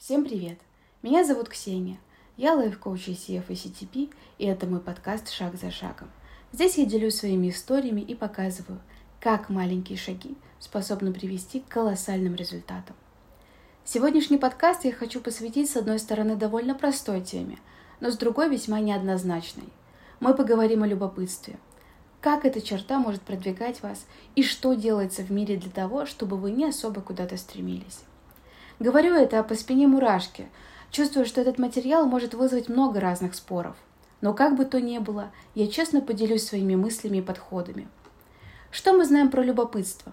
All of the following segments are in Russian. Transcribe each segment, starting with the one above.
Всем привет! Меня зовут Ксения. Я лайф-коуч ICF и CTP, и это мой подкаст «Шаг за шагом». Здесь я делюсь своими историями и показываю, как маленькие шаги способны привести к колоссальным результатам. Сегодняшний подкаст я хочу посвятить, с одной стороны, довольно простой теме, но с другой весьма неоднозначной. Мы поговорим о любопытстве. Как эта черта может продвигать вас и что делается в мире для того, чтобы вы не особо куда-то стремились. Говорю это по спине мурашки. Чувствую, что этот материал может вызвать много разных споров. Но как бы то ни было, я честно поделюсь своими мыслями и подходами. Что мы знаем про любопытство?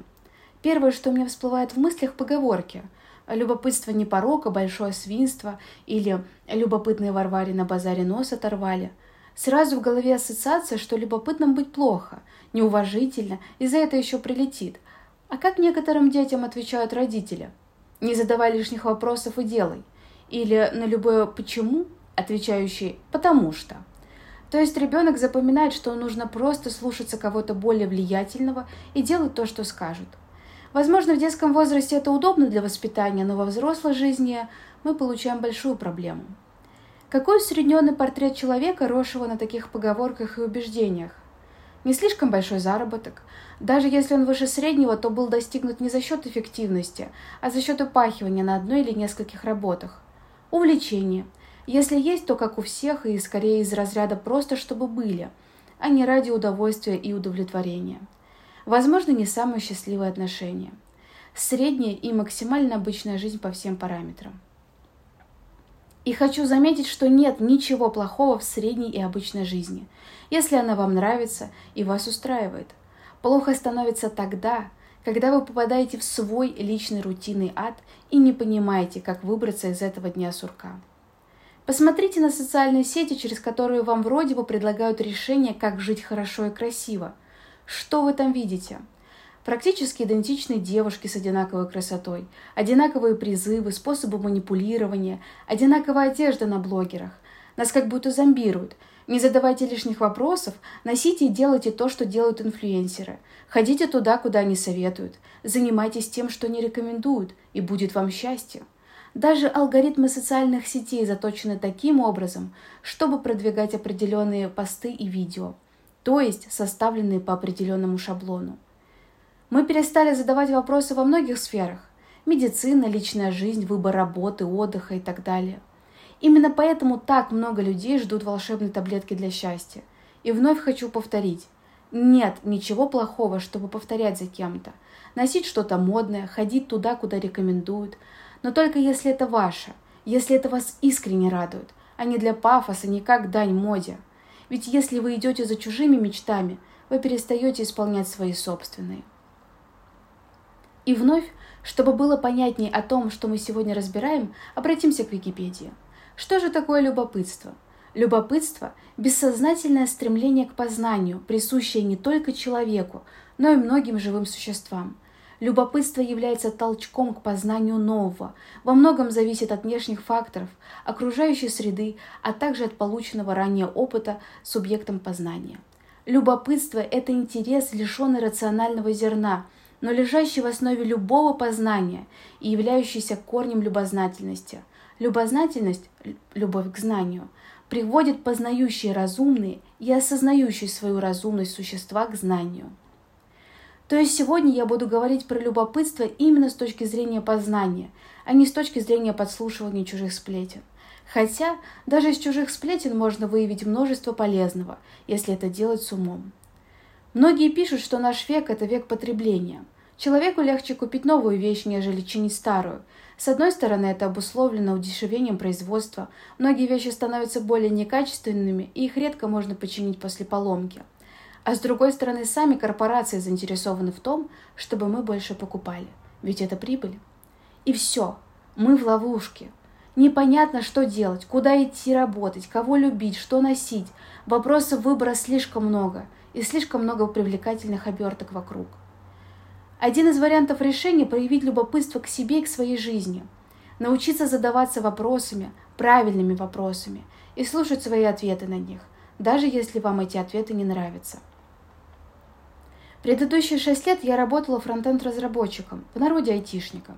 Первое, что у меня всплывает в мыслях – поговорки. Любопытство не порок, а большое свинство, или любопытные Варваре на базаре нос оторвали. Сразу в голове ассоциация, что любопытным быть плохо, неуважительно, и за это еще прилетит. А как некоторым детям отвечают родители – не задавай лишних вопросов и делай. Или на любое «почему» отвечающий «потому что». То есть ребенок запоминает, что нужно просто слушаться кого-то более влиятельного и делать то, что скажут. Возможно, в детском возрасте это удобно для воспитания, но во взрослой жизни мы получаем большую проблему. Какой усредненный портрет человека, росшего на таких поговорках и убеждениях? Не слишком большой заработок. Даже если он выше среднего, то был достигнут не за счет эффективности, а за счет упахивания на одной или нескольких работах. Увлечение. Если есть, то как у всех, и скорее из разряда просто чтобы были, а не ради удовольствия и удовлетворения. Возможно, не самые счастливые отношения. Средняя и максимально обычная жизнь по всем параметрам. И хочу заметить, что нет ничего плохого в средней и обычной жизни, если она вам нравится и вас устраивает. Плохо становится тогда, когда вы попадаете в свой личный рутинный ад и не понимаете, как выбраться из этого дня сурка. Посмотрите на социальные сети, через которые вам вроде бы предлагают решение, как жить хорошо и красиво. Что вы там видите? Практически идентичные девушки с одинаковой красотой, одинаковые призывы, способы манипулирования, одинаковая одежда на блогерах. Нас как будто зомбируют. Не задавайте лишних вопросов, носите и делайте то, что делают инфлюенсеры. Ходите туда, куда они советуют. Занимайтесь тем, что не рекомендуют, и будет вам счастье. Даже алгоритмы социальных сетей заточены таким образом, чтобы продвигать определенные посты и видео, то есть составленные по определенному шаблону. Мы перестали задавать вопросы во многих сферах. Медицина, личная жизнь, выбор работы, отдыха и так далее. Именно поэтому так много людей ждут волшебной таблетки для счастья. И вновь хочу повторить. Нет ничего плохого, чтобы повторять за кем-то. Носить что-то модное, ходить туда, куда рекомендуют. Но только если это ваше, если это вас искренне радует, а не для пафоса, не как дань моде. Ведь если вы идете за чужими мечтами, вы перестаете исполнять свои собственные. И вновь, чтобы было понятнее о том, что мы сегодня разбираем, обратимся к Википедии. Что же такое любопытство? Любопытство – бессознательное стремление к познанию, присущее не только человеку, но и многим живым существам. Любопытство является толчком к познанию нового, во многом зависит от внешних факторов, окружающей среды, а также от полученного ранее опыта субъектом познания. Любопытство – это интерес, лишенный рационального зерна – но лежащий в основе любого познания и являющийся корнем любознательности. Любознательность, любовь к знанию, приводит познающие разумные и осознающие свою разумность существа к знанию. То есть сегодня я буду говорить про любопытство именно с точки зрения познания, а не с точки зрения подслушивания чужих сплетен. Хотя даже из чужих сплетен можно выявить множество полезного, если это делать с умом. Многие пишут, что наш век – это век потребления. Человеку легче купить новую вещь, нежели чинить старую. С одной стороны, это обусловлено удешевлением производства. Многие вещи становятся более некачественными, и их редко можно починить после поломки. А с другой стороны, сами корпорации заинтересованы в том, чтобы мы больше покупали. Ведь это прибыль. И все. Мы в ловушке. Непонятно, что делать, куда идти работать, кого любить, что носить. Вопросов выбора слишком много – и слишком много привлекательных оберток вокруг. Один из вариантов решения – проявить любопытство к себе и к своей жизни, научиться задаваться вопросами, правильными вопросами, и слушать свои ответы на них, даже если вам эти ответы не нравятся. Предыдущие шесть лет я работала фронтенд-разработчиком, в народе айтишником.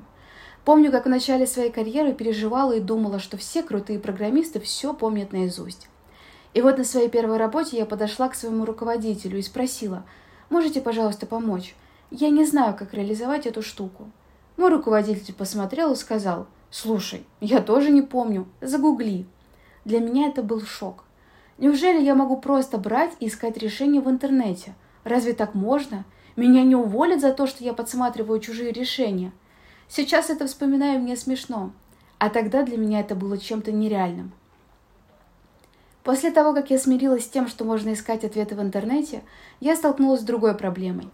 Помню, как в начале своей карьеры переживала и думала, что все крутые программисты все помнят наизусть. И вот на своей первой работе я подошла к своему руководителю и спросила, «Можете, пожалуйста, помочь? Я не знаю, как реализовать эту штуку». Мой руководитель посмотрел и сказал, «Слушай, я тоже не помню, загугли». Для меня это был шок. Неужели я могу просто брать и искать решение в интернете? Разве так можно? Меня не уволят за то, что я подсматриваю чужие решения. Сейчас это вспоминаю, мне смешно. А тогда для меня это было чем-то нереальным. После того, как я смирилась с тем, что можно искать ответы в интернете, я столкнулась с другой проблемой.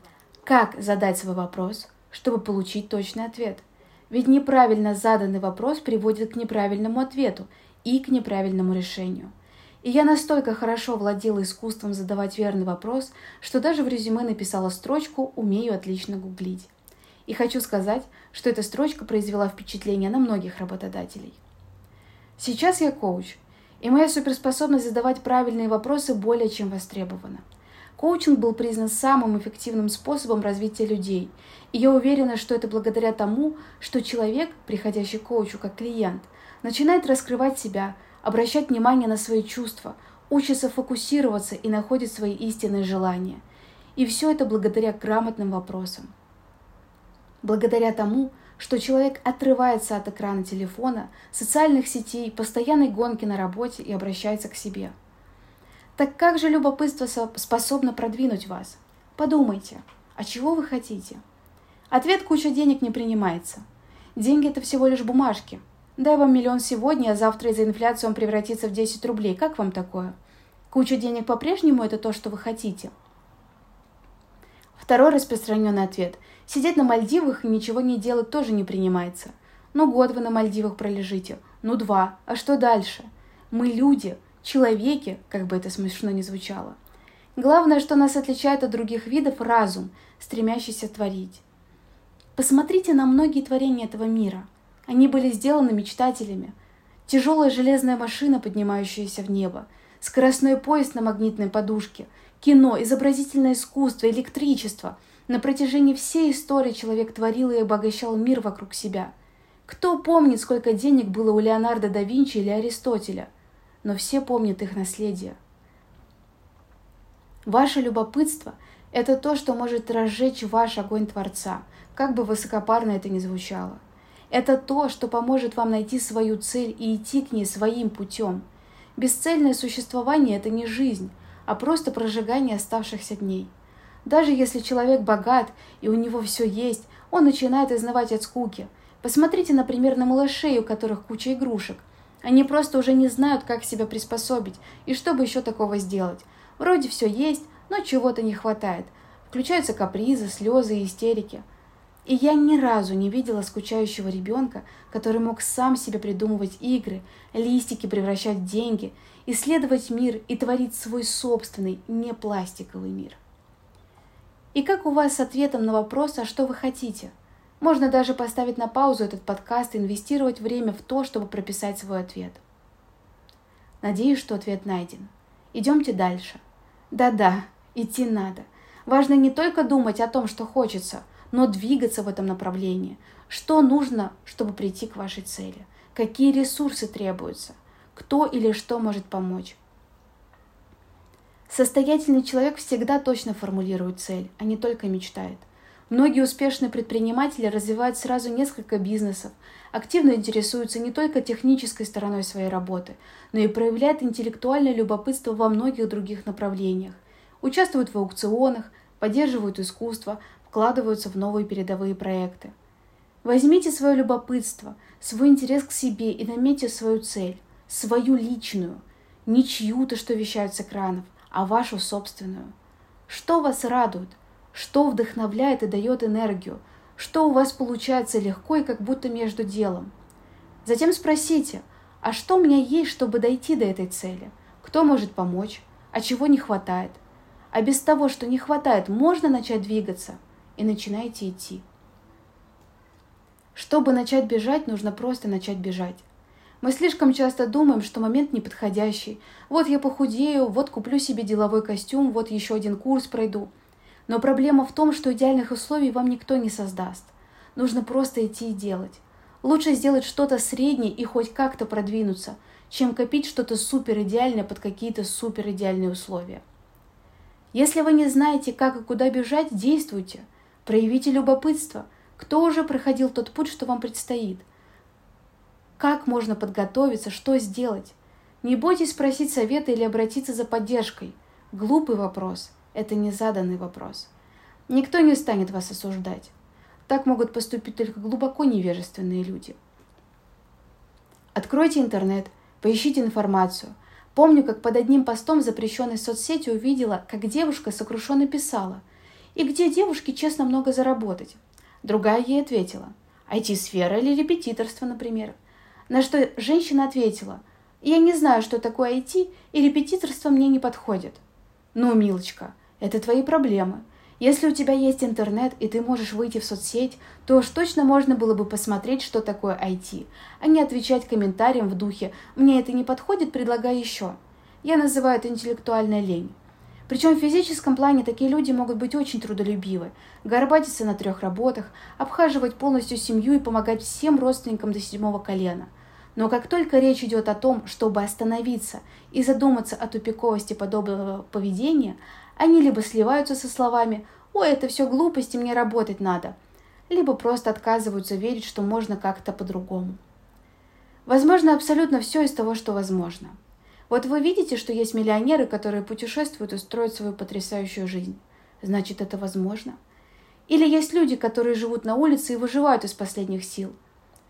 Как задать свой вопрос, чтобы получить точный ответ? Ведь неправильно заданный вопрос приводит к неправильному ответу и к неправильному решению. И я настолько хорошо владела искусством задавать верный вопрос, что даже в резюме написала строчку «умею отлично гуглить». И хочу сказать, что эта строчка произвела впечатление на многих работодателей. Сейчас я коуч – и моя суперспособность задавать правильные вопросы более чем востребована. Коучинг был признан самым эффективным способом развития людей, и я уверена, что это благодаря тому, что человек, приходящий к коучу как клиент, начинает раскрывать себя, обращать внимание на свои чувства, учится фокусироваться и находит свои истинные желания. И все это благодаря грамотным вопросам. Благодаря тому, что человек отрывается от экрана телефона, социальных сетей, постоянной гонки на работе и обращается к себе. Так как же любопытство способно продвинуть вас? Подумайте, а чего вы хотите? Ответ «куча денег» не принимается. Деньги – это всего лишь бумажки. Дай вам миллион сегодня, а завтра из-за инфляции он превратится в 10 рублей. Как вам такое? Куча денег по-прежнему – это то, что вы хотите. Второй распространенный ответ – Сидеть на Мальдивах и ничего не делать тоже не принимается. Ну год вы на Мальдивах пролежите, ну два, а что дальше? Мы люди, человеки, как бы это смешно ни звучало. Главное, что нас отличает от других видов – разум, стремящийся творить. Посмотрите на многие творения этого мира. Они были сделаны мечтателями. Тяжелая железная машина, поднимающаяся в небо, скоростной поезд на магнитной подушке, кино, изобразительное искусство, электричество – на протяжении всей истории человек творил и обогащал мир вокруг себя. Кто помнит, сколько денег было у Леонардо да Винчи или Аристотеля? Но все помнят их наследие. Ваше любопытство – это то, что может разжечь ваш огонь Творца, как бы высокопарно это ни звучало. Это то, что поможет вам найти свою цель и идти к ней своим путем. Бесцельное существование – это не жизнь, а просто прожигание оставшихся дней – даже если человек богат и у него все есть, он начинает изнывать от скуки. Посмотрите, например, на малышей, у которых куча игрушек. Они просто уже не знают, как себя приспособить и что бы еще такого сделать. Вроде все есть, но чего-то не хватает. Включаются капризы, слезы и истерики. И я ни разу не видела скучающего ребенка, который мог сам себе придумывать игры, листики превращать в деньги, исследовать мир и творить свой собственный, не пластиковый мир. И как у вас с ответом на вопрос, а что вы хотите? Можно даже поставить на паузу этот подкаст и инвестировать время в то, чтобы прописать свой ответ. Надеюсь, что ответ найден. Идемте дальше. Да-да, идти надо. Важно не только думать о том, что хочется, но двигаться в этом направлении. Что нужно, чтобы прийти к вашей цели? Какие ресурсы требуются? Кто или что может помочь? Состоятельный человек всегда точно формулирует цель, а не только мечтает. Многие успешные предприниматели развивают сразу несколько бизнесов, активно интересуются не только технической стороной своей работы, но и проявляют интеллектуальное любопытство во многих других направлениях, участвуют в аукционах, поддерживают искусство, вкладываются в новые передовые проекты. Возьмите свое любопытство, свой интерес к себе и наметьте свою цель, свою личную, не чью-то, что вещают с экранов, а вашу собственную. Что вас радует? Что вдохновляет и дает энергию? Что у вас получается легко и как будто между делом? Затем спросите, а что у меня есть, чтобы дойти до этой цели? Кто может помочь? А чего не хватает? А без того, что не хватает, можно начать двигаться? И начинайте идти. Чтобы начать бежать, нужно просто начать бежать. Мы слишком часто думаем, что момент неподходящий. Вот я похудею, вот куплю себе деловой костюм, вот еще один курс пройду. Но проблема в том, что идеальных условий вам никто не создаст. Нужно просто идти и делать. Лучше сделать что-то среднее и хоть как-то продвинуться, чем копить что-то супер идеальное под какие-то супер идеальные условия. Если вы не знаете, как и куда бежать, действуйте. Проявите любопытство. Кто уже проходил тот путь, что вам предстоит? Как можно подготовиться, что сделать? Не бойтесь спросить совета или обратиться за поддержкой. Глупый вопрос – это незаданный вопрос. Никто не станет вас осуждать. Так могут поступить только глубоко невежественные люди. Откройте интернет, поищите информацию. Помню, как под одним постом запрещенной соцсети увидела, как девушка сокрушенно писала «И где девушке честно много заработать?» Другая ей ответила «IT-сфера или репетиторство, например». На что женщина ответила «Я не знаю, что такое IT, и репетиторство мне не подходит». «Ну, милочка, это твои проблемы. Если у тебя есть интернет и ты можешь выйти в соцсеть, то уж точно можно было бы посмотреть, что такое IT, а не отвечать комментариям в духе «мне это не подходит, предлагай еще». Я называю это интеллектуальная лень. Причем в физическом плане такие люди могут быть очень трудолюбивы, горбатиться на трех работах, обхаживать полностью семью и помогать всем родственникам до седьмого колена. Но как только речь идет о том, чтобы остановиться и задуматься о тупиковости подобного поведения, они либо сливаются со словами «Ой, это все глупости, мне работать надо», либо просто отказываются верить, что можно как-то по-другому. Возможно абсолютно все из того, что возможно. Вот вы видите, что есть миллионеры, которые путешествуют и строят свою потрясающую жизнь. Значит, это возможно. Или есть люди, которые живут на улице и выживают из последних сил.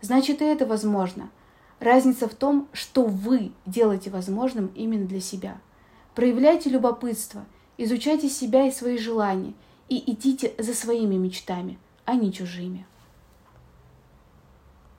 Значит, и это возможно. Разница в том, что вы делаете возможным именно для себя. Проявляйте любопытство – Изучайте себя и свои желания и идите за своими мечтами, а не чужими.